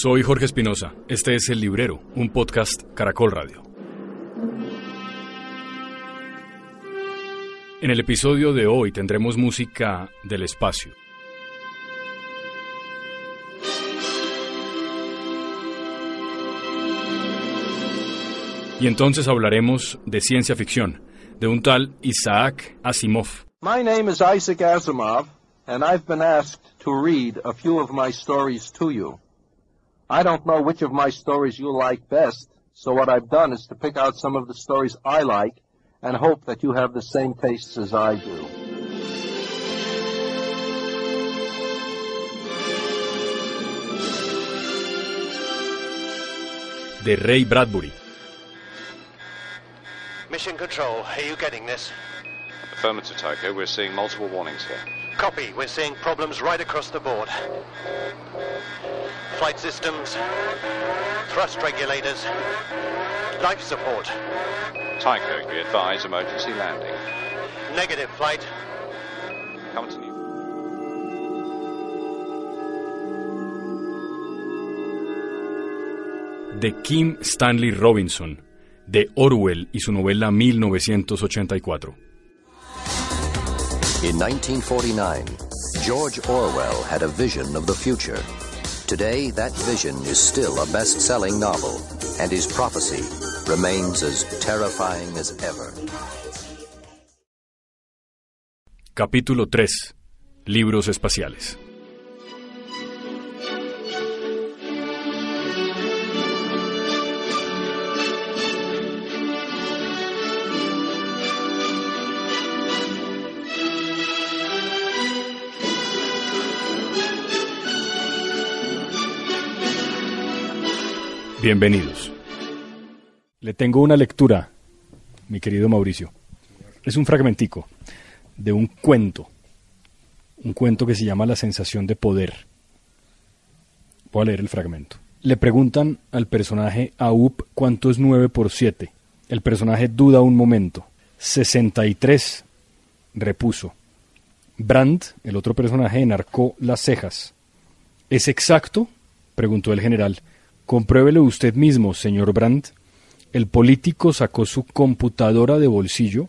Soy Jorge Espinosa. Este es El Librero, un podcast Caracol Radio. En el episodio de hoy tendremos música del espacio. Y entonces hablaremos de ciencia ficción, de un tal Isaac Asimov. My name is Isaac Asimov, and I've been asked to read a few of my stories to you. I don't know which of my stories you like best, so what I've done is to pick out some of the stories I like and hope that you have the same tastes as I do. De Ray Bradbury. Mission Control, are you getting this? Affirmative, Tycho. We're seeing multiple warnings here. Copy, we're seeing problems right across the board. Flight systems, thrust regulators, life support. Tycho, be advised, emergency landing. Negative flight. Come to New. De Kim Stanley Robinson. De Orwell y su novela 1984. In 1949, George Orwell had a vision of the future. Today, that vision is still a best selling novel, and his prophecy remains as terrifying as ever. Capítulo 3. Libros espaciales. Bienvenidos. Le tengo una lectura, mi querido Mauricio. Es un fragmentico de un cuento, un cuento que se llama La sensación de poder. Voy a leer el fragmento. Le preguntan al personaje Aup cuánto es 9 por 7. El personaje duda un momento. 63, repuso. Brandt, el otro personaje, enarcó las cejas. ¿Es exacto? preguntó el general. Compruébelo usted mismo, señor Brandt. El político sacó su computadora de bolsillo,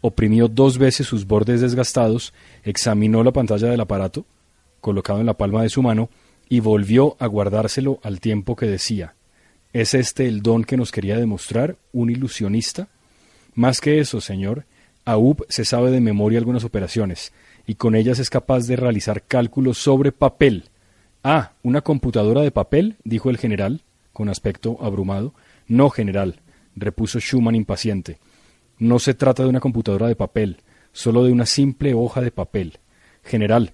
oprimió dos veces sus bordes desgastados, examinó la pantalla del aparato, colocado en la palma de su mano, y volvió a guardárselo al tiempo que decía ¿Es este el don que nos quería demostrar, un ilusionista? Más que eso, señor, AUP se sabe de memoria algunas operaciones, y con ellas es capaz de realizar cálculos sobre papel. Ah, ¿una computadora de papel? dijo el general, con aspecto abrumado. No, general, repuso Schumann impaciente. No se trata de una computadora de papel, solo de una simple hoja de papel. General,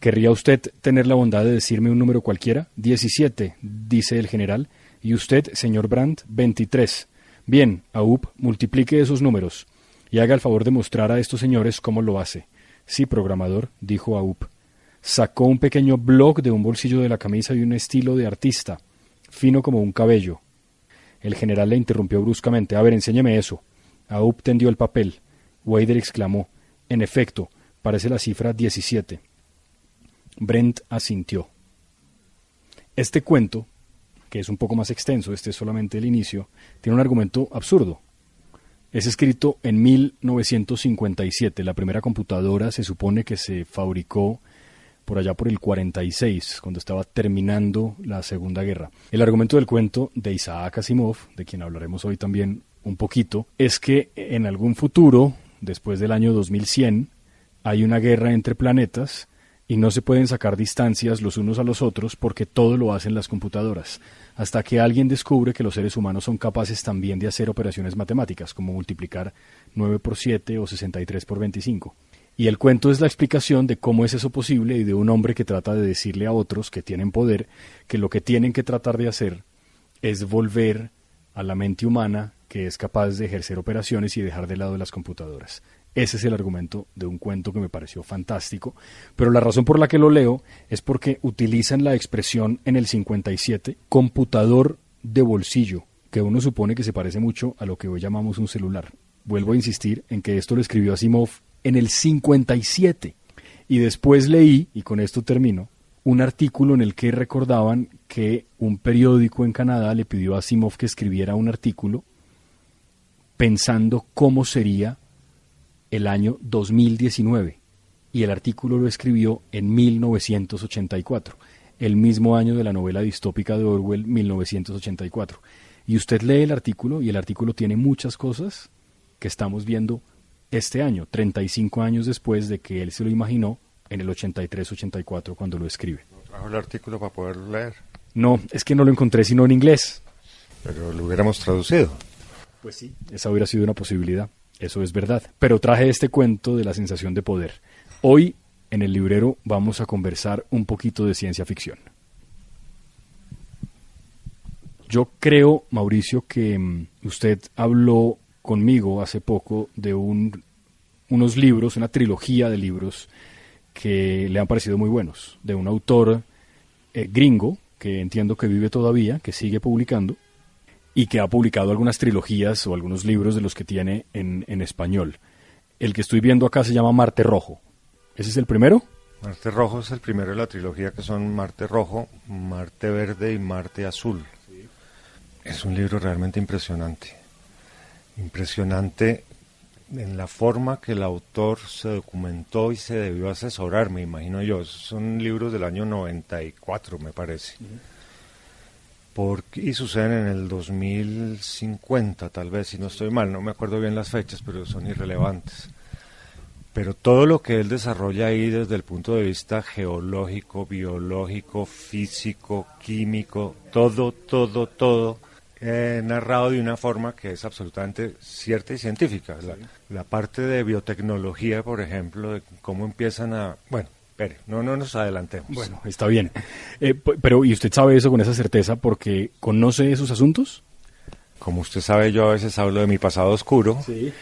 ¿querría usted tener la bondad de decirme un número cualquiera? Diecisiete, dice el general. Y usted, señor Brandt, veintitrés. Bien, AUP, multiplique esos números y haga el favor de mostrar a estos señores cómo lo hace. Sí, programador, dijo AUP. Sacó un pequeño blog de un bolsillo de la camisa y un estilo de artista, fino como un cabello. El general le interrumpió bruscamente. A ver, enséñeme eso. Aup tendió el papel. Wader exclamó. En efecto, parece la cifra 17. Brent asintió. Este cuento, que es un poco más extenso, este es solamente el inicio, tiene un argumento absurdo. Es escrito en 1957. La primera computadora se supone que se fabricó por allá por el 46, cuando estaba terminando la Segunda Guerra. El argumento del cuento de Isaac Asimov, de quien hablaremos hoy también un poquito, es que en algún futuro, después del año 2100, hay una guerra entre planetas y no se pueden sacar distancias los unos a los otros porque todo lo hacen las computadoras, hasta que alguien descubre que los seres humanos son capaces también de hacer operaciones matemáticas, como multiplicar 9 por 7 o 63 por 25. Y el cuento es la explicación de cómo es eso posible y de un hombre que trata de decirle a otros que tienen poder que lo que tienen que tratar de hacer es volver a la mente humana que es capaz de ejercer operaciones y dejar de lado las computadoras. Ese es el argumento de un cuento que me pareció fantástico, pero la razón por la que lo leo es porque utilizan la expresión en el 57 computador de bolsillo, que uno supone que se parece mucho a lo que hoy llamamos un celular. Vuelvo a insistir en que esto lo escribió Asimov en el 57. Y después leí, y con esto termino, un artículo en el que recordaban que un periódico en Canadá le pidió a Asimov que escribiera un artículo pensando cómo sería el año 2019 y el artículo lo escribió en 1984, el mismo año de la novela distópica de Orwell, 1984. Y usted lee el artículo y el artículo tiene muchas cosas que estamos viendo este año, 35 años después de que él se lo imaginó en el 83-84 cuando lo escribe. ¿Trajo el artículo para poderlo leer? No, es que no lo encontré sino en inglés. Pero lo hubiéramos traducido. Pues sí. Esa hubiera sido una posibilidad, eso es verdad. Pero traje este cuento de la sensación de poder. Hoy, en el librero, vamos a conversar un poquito de ciencia ficción. Yo creo, Mauricio, que mm, usted habló conmigo hace poco de un, unos libros, una trilogía de libros que le han parecido muy buenos, de un autor eh, gringo, que entiendo que vive todavía, que sigue publicando, y que ha publicado algunas trilogías o algunos libros de los que tiene en, en español. El que estoy viendo acá se llama Marte Rojo. ¿Ese es el primero? Marte Rojo es el primero de la trilogía que son Marte Rojo, Marte Verde y Marte Azul. Es un libro realmente impresionante. Impresionante en la forma que el autor se documentó y se debió asesorar, me imagino yo. Son libros del año 94, me parece. Porque, y suceden en el 2050, tal vez, si no estoy mal. No me acuerdo bien las fechas, pero son irrelevantes. Pero todo lo que él desarrolla ahí desde el punto de vista geológico, biológico, físico, químico, todo, todo, todo, eh, narrado de una forma que es absolutamente cierta y científica. La, la parte de biotecnología, por ejemplo, de cómo empiezan a... Bueno, espere, no, no nos adelantemos. Bueno, está bien. Eh, pero, ¿y usted sabe eso con esa certeza porque conoce esos asuntos? Como usted sabe, yo a veces hablo de mi pasado oscuro. Sí.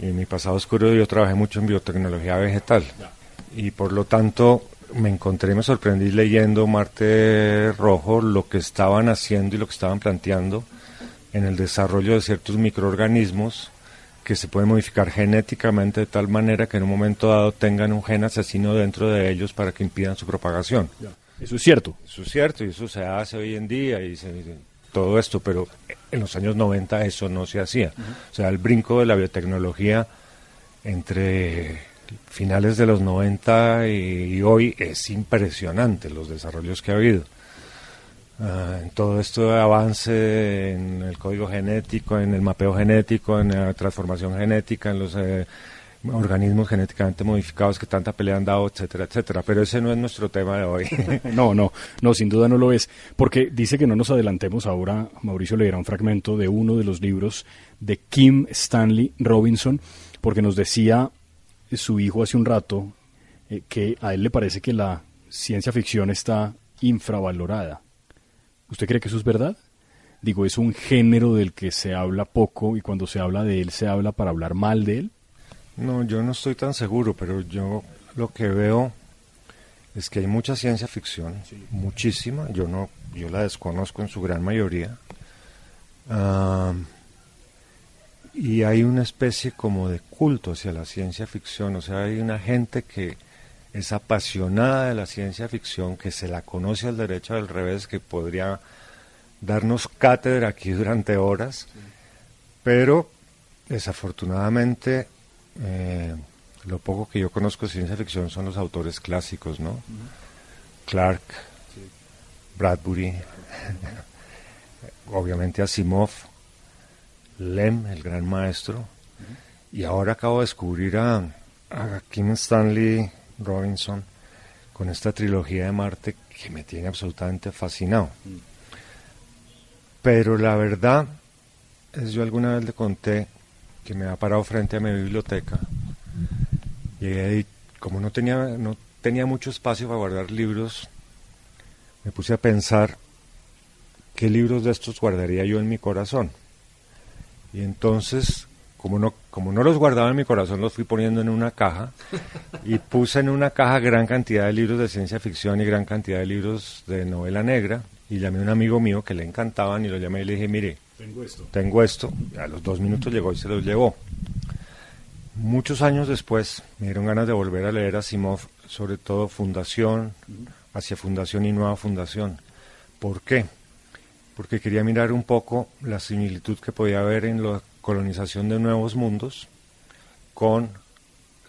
Y en mi pasado oscuro yo trabajé mucho en biotecnología vegetal. Y por lo tanto me encontré, me sorprendí leyendo Marte Rojo lo que estaban haciendo y lo que estaban planteando en el desarrollo de ciertos microorganismos que se pueden modificar genéticamente de tal manera que en un momento dado tengan un gen asesino dentro de ellos para que impidan su propagación. Eso es cierto. Eso es cierto y eso se hace hoy en día y se- todo esto, pero en los años 90 eso no se hacía. O sea, el brinco de la biotecnología entre finales de los 90 y, hoy es impresionante los desarrollos que ha habido. Ah, en todo esto de avance en el código genético, en el mapeo genético, en la transformación genética, en los eh, organismos genéticamente modificados que tanta pelea han dado, etcétera, etcétera. Pero ese no es nuestro tema de hoy. No, no, no, sin duda no lo es. Porque dice que no nos adelantemos ahora. Mauricio leerá un fragmento de uno de los libros de Kim Stanley Robinson, porque nos decía su hijo hace un rato eh, que a él le parece que la ciencia ficción está infravalorada. ¿Usted cree que eso es verdad? Digo, es un género del que se habla poco y cuando se habla de él se habla para hablar mal de él. No, yo no estoy tan seguro, pero yo lo que veo es que hay mucha ciencia ficción, muchísima. Yo no, yo la desconozco en su gran mayoría. Ah, y hay una especie como de culto hacia la ciencia ficción. O sea, hay una gente que es apasionada de la ciencia ficción, que se la conoce al derecho al revés, que podría darnos cátedra aquí durante horas, pero desafortunadamente eh, lo poco que yo conozco de ciencia ficción son los autores clásicos, ¿no? Clark, Bradbury, obviamente Asimov, Lem, el gran maestro, y ahora acabo de descubrir a, Kim Stanley Robinson con esta trilogía de Marte que me tiene absolutamente fascinado. Pero la verdad es, yo alguna vez le conté que me ha parado frente a mi biblioteca. Llegué y como no tenía, no tenía mucho espacio para guardar libros, me puse a pensar qué libros de estos guardaría yo en mi corazón. Y entonces, como no, como no los guardaba en mi corazón, los fui poniendo en una caja y puse en una caja gran cantidad de libros de ciencia ficción y gran cantidad de libros de novela negra. Y llamé a un amigo mío que le encantaban y lo llamé y le dije, mire, Tengo esto. tengo esto. Y a los dos minutos llegó y se los llevó. Muchos años después me dieron ganas de volver a leer a Asimov, sobre todo Fundación, hacia Fundación y Nueva Fundación. ¿Por qué? Porque quería mirar un poco la similitud que podía haber en la colonización de nuevos mundos con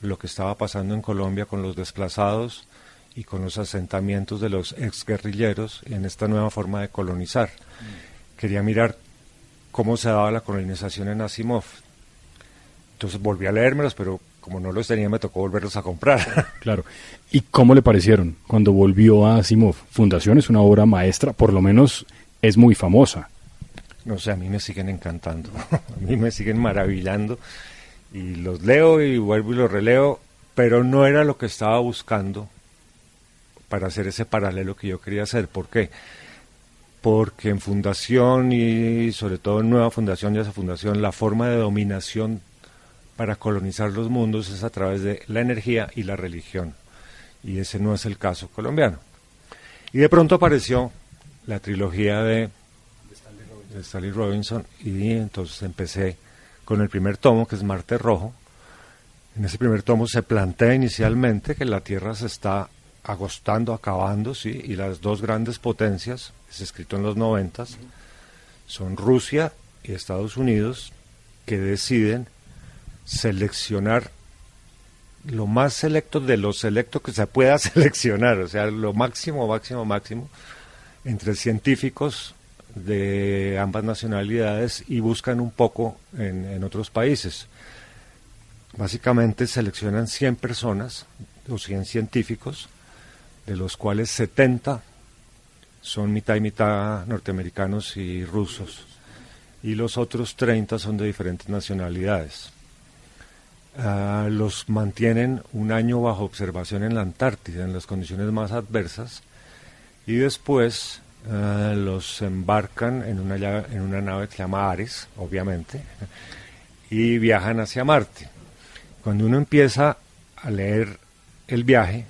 lo que estaba pasando en Colombia con los desplazados y con los asentamientos de los exguerrilleros en esta nueva forma de colonizar. Quería mirar cómo se daba la colonización en Asimov. Entonces volví a leérmelos, pero como no los tenía me tocó volverlos a comprar. Claro. ¿Y cómo le parecieron cuando volvió a Asimov? Fundación es una obra maestra, por lo menos es muy famosa. No sé, a mí me siguen encantando, a mí me siguen maravillando y los leo y vuelvo y los releo, pero no era lo que estaba buscando para hacer ese paralelo que yo quería hacer. ¿Por qué? Porque en fundación y sobre todo en nueva fundación y esa fundación, la forma de dominación para colonizar los mundos es a través de la energía y la religión. Y ese no es el caso colombiano. Y de pronto apareció la trilogía de, Stanley Robinson y entonces empecé con el primer tomo, que es Marte Rojo. En ese primer tomo se plantea inicialmente que la Tierra se está agostando, acabando, sí, y las dos grandes potencias, es escrito en los noventas, son Rusia y Estados Unidos, que deciden seleccionar lo más selecto de lo selecto que se pueda seleccionar, o sea, lo máximo, máximo, máximo, entre científicos de ambas nacionalidades y buscan un poco en, otros países. Básicamente seleccionan 100 personas o 100 científicos, de los cuales 70 son mitad y mitad norteamericanos y rusos, y los otros 30 son de diferentes nacionalidades. Uh, los mantienen un año bajo observación en la Antártida, en las condiciones más adversas, y después uh, los embarcan en una, en una nave que se llama Ares, obviamente, y viajan hacia Marte. Cuando uno empieza a leer el viaje,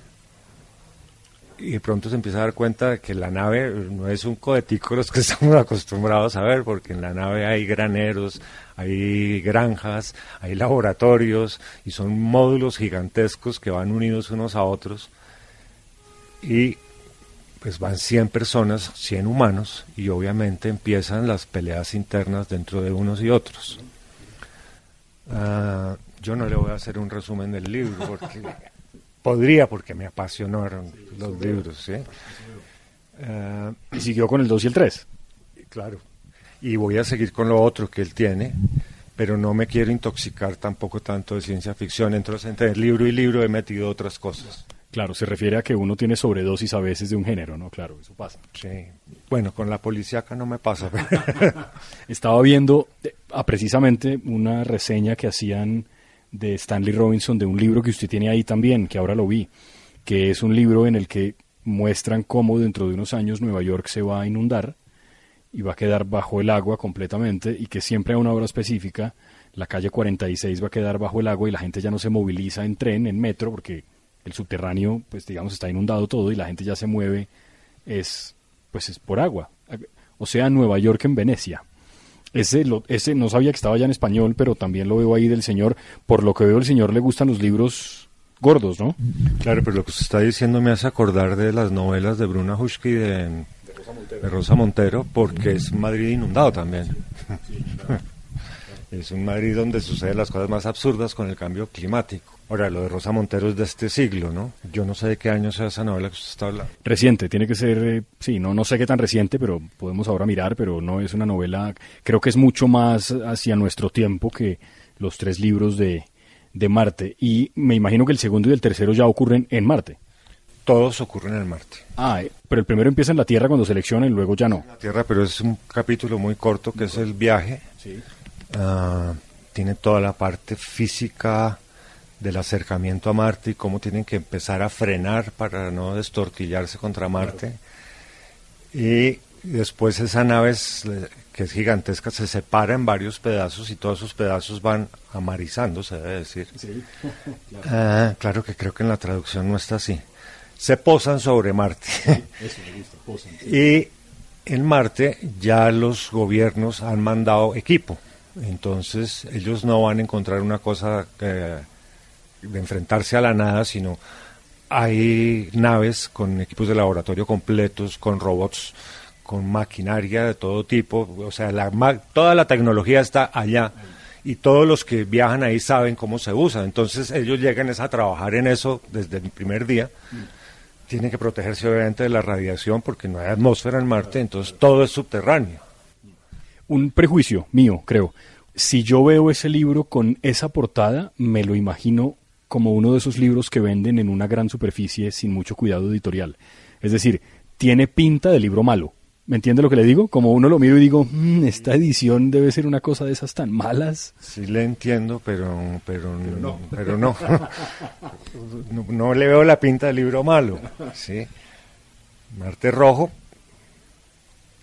y de pronto se empieza a dar cuenta de que la nave no es un cohetico los que estamos acostumbrados a ver, porque en la nave hay graneros, hay granjas, hay laboratorios y son módulos gigantescos que van unidos unos a otros y pues van 100 personas, 100 humanos y obviamente empiezan las peleas internas dentro de unos y otros. Uh, yo no le voy a hacer un resumen del libro porque podría porque me apasionaron los libros. ¿sí? Uh, y siguió con el 2 y el 3. Claro y voy a seguir con lo otro que él tiene, pero no me quiero intoxicar tampoco tanto de ciencia ficción. Entonces, entre libro y libro he metido otras cosas. Claro, se refiere a que uno tiene sobredosis a veces de un género, ¿no? Claro, eso pasa. Sí. Bueno, con la policíaca no me pasa. Estaba viendo ah, precisamente una reseña que hacían de Stanley Robinson de un libro que usted tiene ahí también, que ahora lo vi, que es un libro en el que muestran cómo dentro de unos años Nueva York se va a inundar y va a quedar bajo el agua completamente y que siempre a una hora específica la calle 46 va a quedar bajo el agua y la gente ya no se moviliza en tren, en metro, porque el subterráneo, pues digamos, está inundado todo y la gente ya se mueve, es, pues es por agua. O sea, Nueva York en Venecia. Ese, lo, ese no sabía que estaba ya en español, pero también lo veo ahí del señor. Por lo que veo, el señor le gustan los libros gordos, ¿no? Claro, pero lo que usted está diciendo me hace acordar de las novelas de Bruna Hushki de de Rosa Montero, porque es Madrid inundado también. Es un Madrid donde suceden las cosas más absurdas con el cambio climático. Ahora, lo de Rosa Montero es de este siglo, ¿no? Yo no sé de qué año sea esa novela que usted está hablando. Reciente, tiene que ser, eh, sí, no, no sé qué tan reciente, pero podemos ahora mirar, pero no es una novela, creo que es mucho más hacia nuestro tiempo que los tres libros de, de Marte. Y me imagino que el segundo y el tercero ya ocurren en Marte todos ocurren en Marte. Ah, eh, pero el primero empieza en la Tierra cuando selecciona y luego ya no. La Tierra, pero es un capítulo muy corto que es el viaje. Sí. Uh, tiene toda la parte física del acercamiento a Marte y cómo tienen que empezar a frenar para no destortillarse contra Marte. Claro. Y después esa nave, es, que es gigantesca, se separa en varios pedazos y todos esos pedazos van amarizando, se debe decir. Sí. claro. Uh, claro que creo que en la traducción no está así se posan sobre Marte. Eso me gusta, posan, sí. Y en Marte ya los gobiernos han mandado equipo. Entonces ellos no van a encontrar una cosa eh, de enfrentarse a la nada, sino hay naves con equipos de laboratorio completos, con robots, con maquinaria de todo tipo, o sea, la, toda la tecnología está allá y todos los que viajan ahí saben cómo se usa. Entonces ellos llegan a trabajar en eso desde el primer día. Tienen que protegerse obviamente de la radiación porque no hay atmósfera en Marte, entonces todo es subterráneo. Un prejuicio mío, creo. Si yo veo ese libro con esa portada, me lo imagino como uno de esos libros que venden en una gran superficie sin mucho cuidado editorial. Es decir, tiene pinta de libro malo. ¿Me entiende lo que le digo? Como uno lo miro y digo, "Mm, esta edición debe ser una cosa de esas tan malas. Sí le entiendo, pero pero no, pero no. no, no le veo la pinta del libro malo, sí. Marte rojo,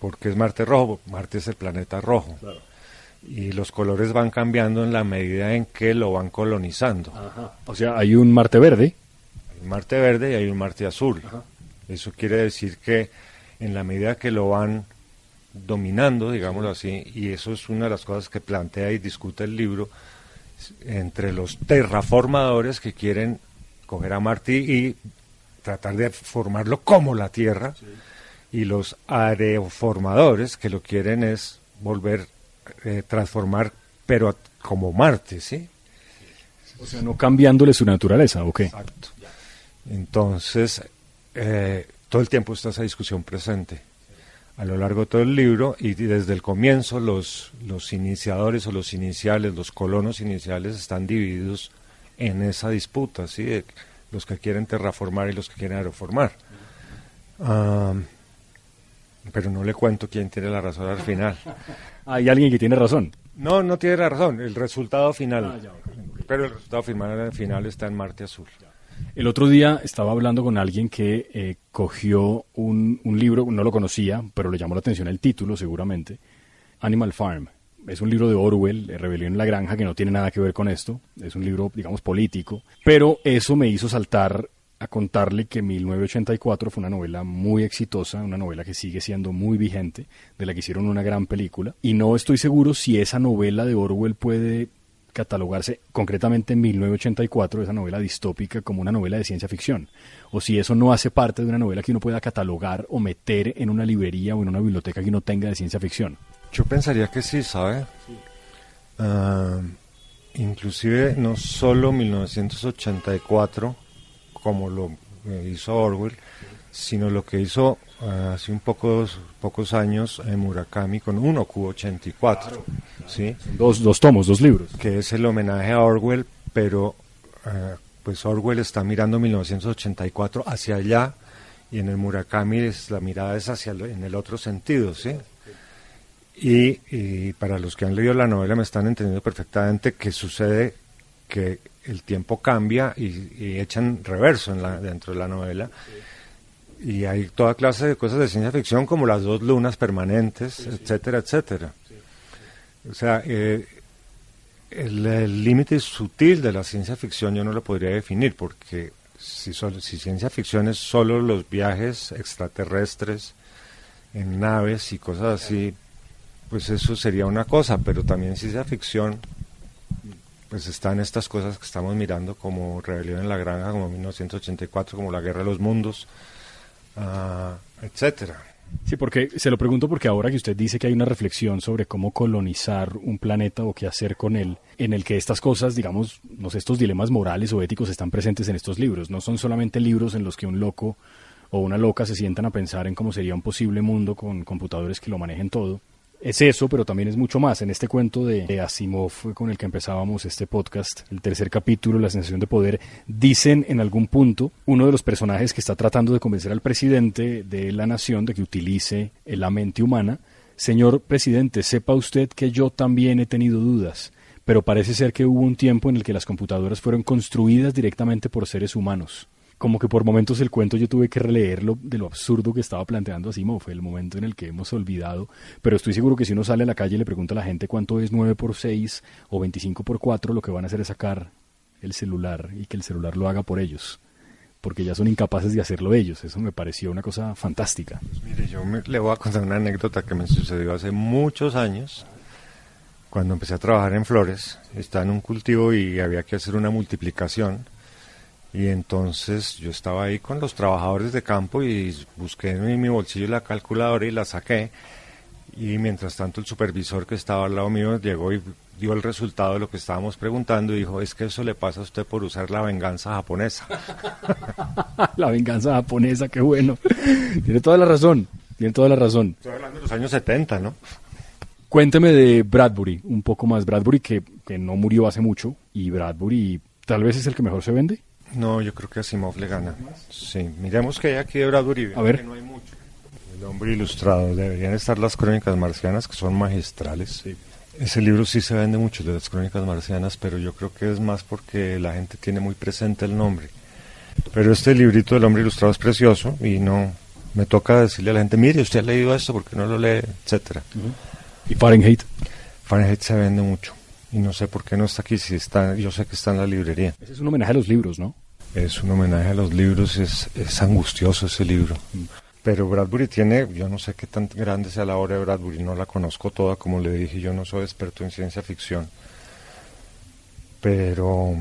porque es Marte rojo, Marte es el planeta rojo. Y los colores van cambiando en la medida en que lo van colonizando. O sea, hay un Marte verde. Hay un Marte verde y hay un Marte azul. Eso quiere decir que en la medida que lo van dominando, digámoslo así, y eso es una de las cosas que plantea y discute el libro, entre los terraformadores que quieren coger a Marte y tratar de formarlo como la Tierra, y los aeroformadores que lo quieren es volver, eh, transformar, pero a- como Marte, ¿sí? O sea, no cambiándole su naturaleza, ¿o qué? Exacto. Entonces, eh, todo el tiempo está esa discusión presente a lo largo de todo el libro y desde el comienzo los, los iniciadores o los iniciales, los colonos iniciales están divididos en esa disputa, ¿sí? de los que quieren terraformar y los que quieren aeroformar. Ah, pero no le cuento quién tiene la razón al final. Hay alguien que tiene razón. No, no tiene razón, el resultado final. Pero el resultado final, al final está en Marte Azul. El otro día estaba hablando con alguien que eh, cogió un, un libro, no lo conocía, pero le llamó la atención el título seguramente, Animal Farm. Es un libro de Orwell, Rebelión en la Granja, que no tiene nada que ver con esto. Es un libro, digamos, político. Pero eso me hizo saltar a contarle que 1984 fue una novela muy exitosa, una novela que sigue siendo muy vigente, de la que hicieron una gran película. Y no estoy seguro si esa novela de Orwell puede catalogarse concretamente en 1984, esa novela distópica, como una novela de ciencia ficción, o si eso no hace parte de una novela que uno pueda catalogar o meter en una librería o en una biblioteca que uno tenga de ciencia ficción. Yo pensaría que sí, ¿sabe? Ah, inclusive no solo 1984, como lo eh, hizo Orwell, sino lo que hizo ah, hace un pocos, pocos años en Murakami con 1Q84, ¿sí? Dos, dos tomos, dos libros. que es el homenaje a Orwell, pero eh, pues Orwell está mirando 1984 hacia allá y en el Murakami es, la mirada es hacia lo- en el otro sentido, ¿sí? Y, y para los que han leído la novela me están entendiendo perfectamente que sucede que el tiempo cambia y, y echan reverso en la, dentro de la novela. Y hay toda clase de cosas de ciencia ficción como las dos lunas permanentes, etcétera, etcétera. O sea, eh, el el límite sutil de la ciencia ficción yo no lo podría definir porque si, solo- si ciencia ficción es solo los viajes extraterrestres en naves y cosas así, pues eso sería una cosa, pero también ciencia ficción pues están estas cosas que estamos mirando como Rebelión en la Granja, como 1984, como la Guerra de los Mundos, ah, etcétera. Sí, porque se lo pregunto porque ahora que usted dice que hay una reflexión sobre cómo colonizar un planeta o qué hacer con él, en el que estas cosas, digamos, no sé, estos dilemas morales o éticos están presentes en estos libros. No son solamente libros en los que un loco o una loca se sientan a pensar en cómo sería un posible mundo con computadores que lo manejen todo. Es eso, pero también es mucho más. En este cuento de de Asimov con el que empezábamos este podcast, el tercer capítulo, La sensación de poder, dicen en algún punto uno de los personajes que está tratando de convencer al presidente de la nación de que utilice la mente humana, señor presidente, sepa usted que yo también he tenido dudas, pero parece ser que hubo un tiempo en el que las computadoras fueron construidas directamente por seres humanos como que por momentos el cuento yo tuve que releerlo de lo absurdo que estaba planteando Asimov, fue el momento en el que hemos olvidado, pero estoy seguro que si uno sale a la calle y le pregunta a la gente cuánto es 9 por 6 o 25 por 4, lo que van a hacer es sacar el celular y que el celular lo haga por ellos, porque ya son incapaces de hacerlo ellos, eso me pareció una cosa fantástica. Pues mire, yo le voy a contar una anécdota que me sucedió hace muchos años, cuando empecé a trabajar en flores. Estaba en un cultivo y había que hacer una multiplicación. Y entonces yo estaba ahí con los trabajadores de campo y busqué en mi bolsillo la calculadora y la saqué. Y mientras tanto el supervisor que estaba al lado mío llegó y dio el resultado de lo que estábamos preguntando y dijo, es que eso le pasa a usted por usar la venganza japonesa. la venganza japonesa, qué bueno. Tiene toda la razón, tiene toda la razón. Estoy hablando de los años 70, ¿no? Cuénteme de Bradbury, un poco más. Bradbury que, que no murió hace mucho y Bradbury tal vez es el que mejor se vende. No, yo creo que Asimov le gana. Sí, miremos que hay aquí de Bradbury. A ver. que no hay mucho. El hombre ilustrado. Deberían estar las crónicas marcianas, que son magistrales. Ese libro sí se vende mucho, de las crónicas marcianas, pero yo creo que es más porque la gente tiene muy presente el nombre. Pero este librito del hombre ilustrado es precioso y no me toca decirle a la gente, mire, usted ha leído esto, porque no lo lee, etcétera. Y Fahrenheit. Fahrenheit se vende mucho y no sé por qué no está aquí, si está, yo sé que está en la librería. Ese es un homenaje a los libros, ¿no? Es un homenaje a los libros, es, es angustioso ese libro. Pero Bradbury tiene, yo no sé qué tan grande sea la obra de Bradbury, no la conozco toda, como le dije, yo no soy experto en ciencia ficción. Pero,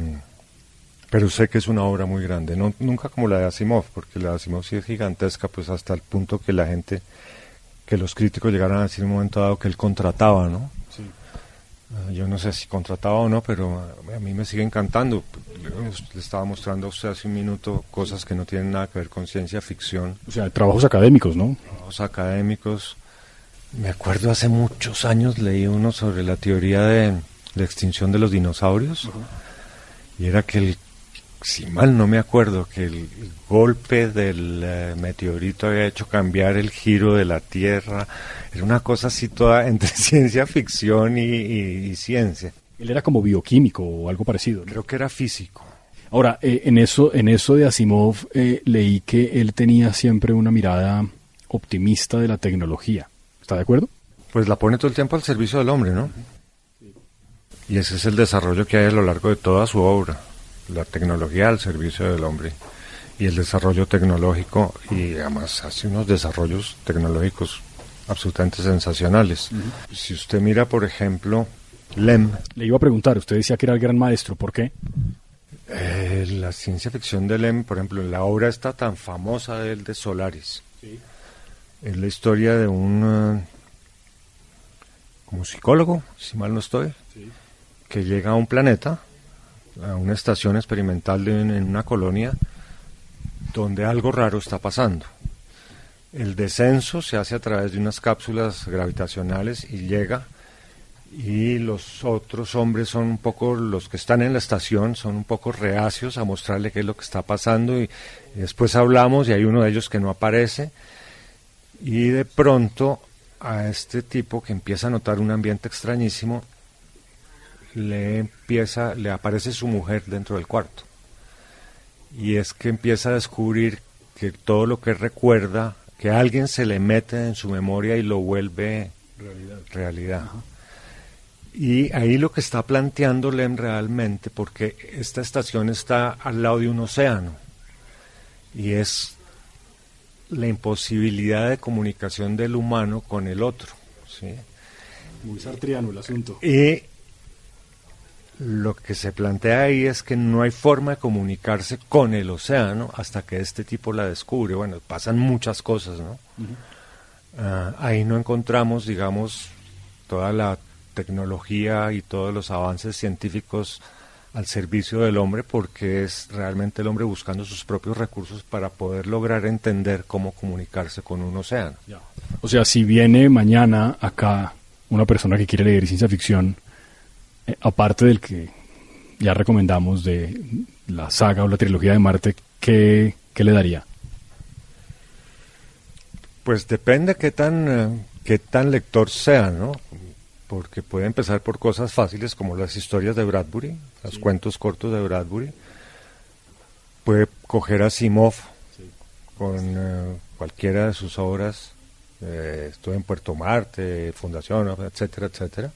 pero sé que es una obra muy grande, no, nunca como la de Asimov, porque la de Asimov sí es gigantesca, pues hasta el punto que la gente, que los críticos llegaron a decir en un momento dado que él contrataba, ¿no? Ah, Yo no sé si contrataba o no, pero a mí me sigue encantando. Le estaba mostrando a usted hace un minuto cosas que no tienen nada que ver con ciencia ficción, O sea, trabajos académicos, ¿no? trabajos académicos. Me acuerdo hace muchos años leí uno sobre la teoría de la extinción de los dinosaurios y era que el, si mal no me acuerdo, que el golpe del eh, meteorito había hecho cambiar el giro de la Tierra. Era una cosa así toda entre ciencia ficción y, y- y ciencia. Él era como bioquímico o algo parecido. ¿no? Creo que era físico. Ahora, eh, en eso, en eso de Asimov eh, leí que él tenía siempre una mirada optimista de la tecnología. ¿Está de acuerdo? Pues la pone todo el tiempo al servicio del hombre, ¿no? Y ese es el desarrollo que hay a lo largo de toda su obra. La tecnología al servicio del hombre. Y el desarrollo tecnológico, y además hace unos desarrollos tecnológicos absolutamente sensacionales. Si usted mira, por ejemplo, Lem, Le iba a preguntar, usted decía que era el gran maestro, ¿por qué? eh, la ciencia ficción de Lem, por ejemplo, la obra está tan famosa de él de Solaris. Es la historia de un eh, como psicólogo, si mal no estoy, que llega a un planeta, a una estación experimental en una colonia, donde algo raro está pasando. El descenso se hace a través de unas cápsulas gravitacionales y llega y los otros hombres son un poco, los que están en la estación, son un poco reacios a mostrarle qué es lo que está pasando y, y después hablamos y hay uno de ellos que no aparece y de pronto a este tipo que empieza a notar un ambiente extrañísimo le empieza, le aparece su mujer dentro del cuarto y es que empieza a descubrir que todo lo que recuerda, que alguien se le mete en su memoria y lo vuelve realidad. Y ahí lo que está planteando Lem realmente, porque esta estación está al lado de un océano, y es la imposibilidad de comunicación del humano con el otro. ¿sí? Muy sartriano el asunto. Y lo que se plantea ahí es que no hay forma de comunicarse con el océano hasta que este tipo la descubre. Bueno, pasan muchas cosas, ¿no? Ah, ahí no encontramos, digamos, toda la tecnología y todos los avances científicos al servicio del hombre porque es realmente el hombre buscando sus propios recursos para poder lograr entender cómo comunicarse con un océano. O sea, si viene mañana acá una persona que quiere leer ciencia ficción, eh, aparte del que ya recomendamos de la saga o la trilogía de Marte, ¿qué, qué le daría? Pues depende qué tan, eh, qué tan lector sea, ¿no? Porque puede empezar por cosas fáciles como las historias de Bradbury, los cuentos cortos de Bradbury. Puede coger a Simov con eh, cualquiera de sus obras. Eh, estoy en Puerto Marte, Fundación, etcétera, etcétera.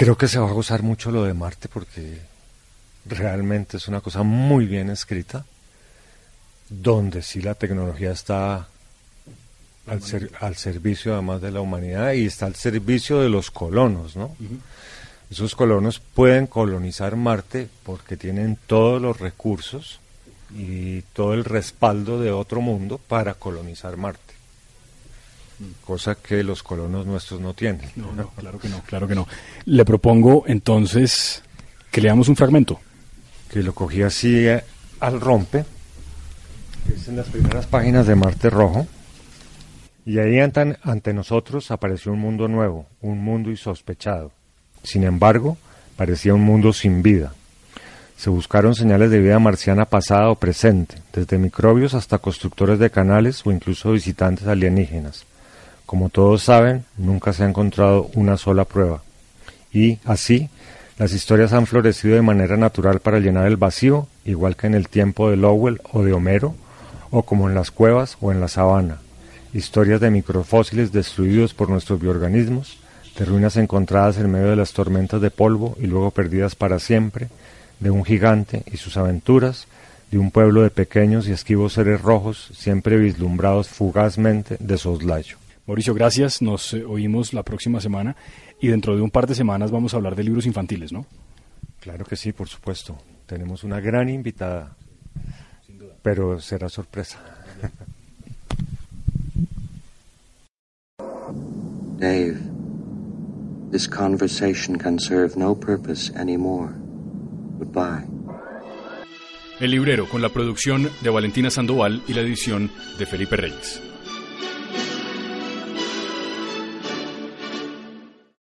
Creo que se va a gozar mucho lo de Marte porque realmente es una cosa muy bien escrita, donde sí la tecnología está al, ser- al servicio además de la humanidad y está al servicio de los colonos, ¿no? Esos colonos pueden colonizar Marte porque tienen todos los recursos y todo el respaldo de otro mundo para colonizar Marte. Cosa que los colonos nuestros no tienen. No, no, claro que no, claro que no. Le propongo entonces que leamos un fragmento. Que lo cogí así eh, al rompe, que es en las primeras páginas de Marte Rojo. Y ahí ante, ante nosotros apareció un mundo nuevo, un mundo insospechado. Sin embargo, parecía un mundo sin vida. Se buscaron señales de vida marciana pasada o presente, desde microbios hasta constructores de canales o incluso visitantes alienígenas. Como todos saben, nunca se ha encontrado una sola prueba. Y, así, las historias han florecido de manera natural para llenar el vacío, igual que en el tiempo de Lowell o de Homero, o como en las cuevas o en la sabana. Historias de microfósiles destruidos por nuestros bioorganismos, de ruinas encontradas en medio de las tormentas de polvo y luego perdidas para siempre, de un gigante y sus aventuras, de un pueblo de pequeños y esquivos seres rojos, siempre vislumbrados fugazmente de soslayo. Mauricio, gracias. Nos eh, oímos la próxima semana y dentro de un par de semanas vamos a hablar de libros infantiles, ¿no? Claro que sí, por supuesto. Tenemos una gran invitada, pero será sorpresa. Dave, this conversation can serve no purpose anymore. Goodbye. El librero con la producción de Valentina Sandoval y la edición de Felipe Reyes.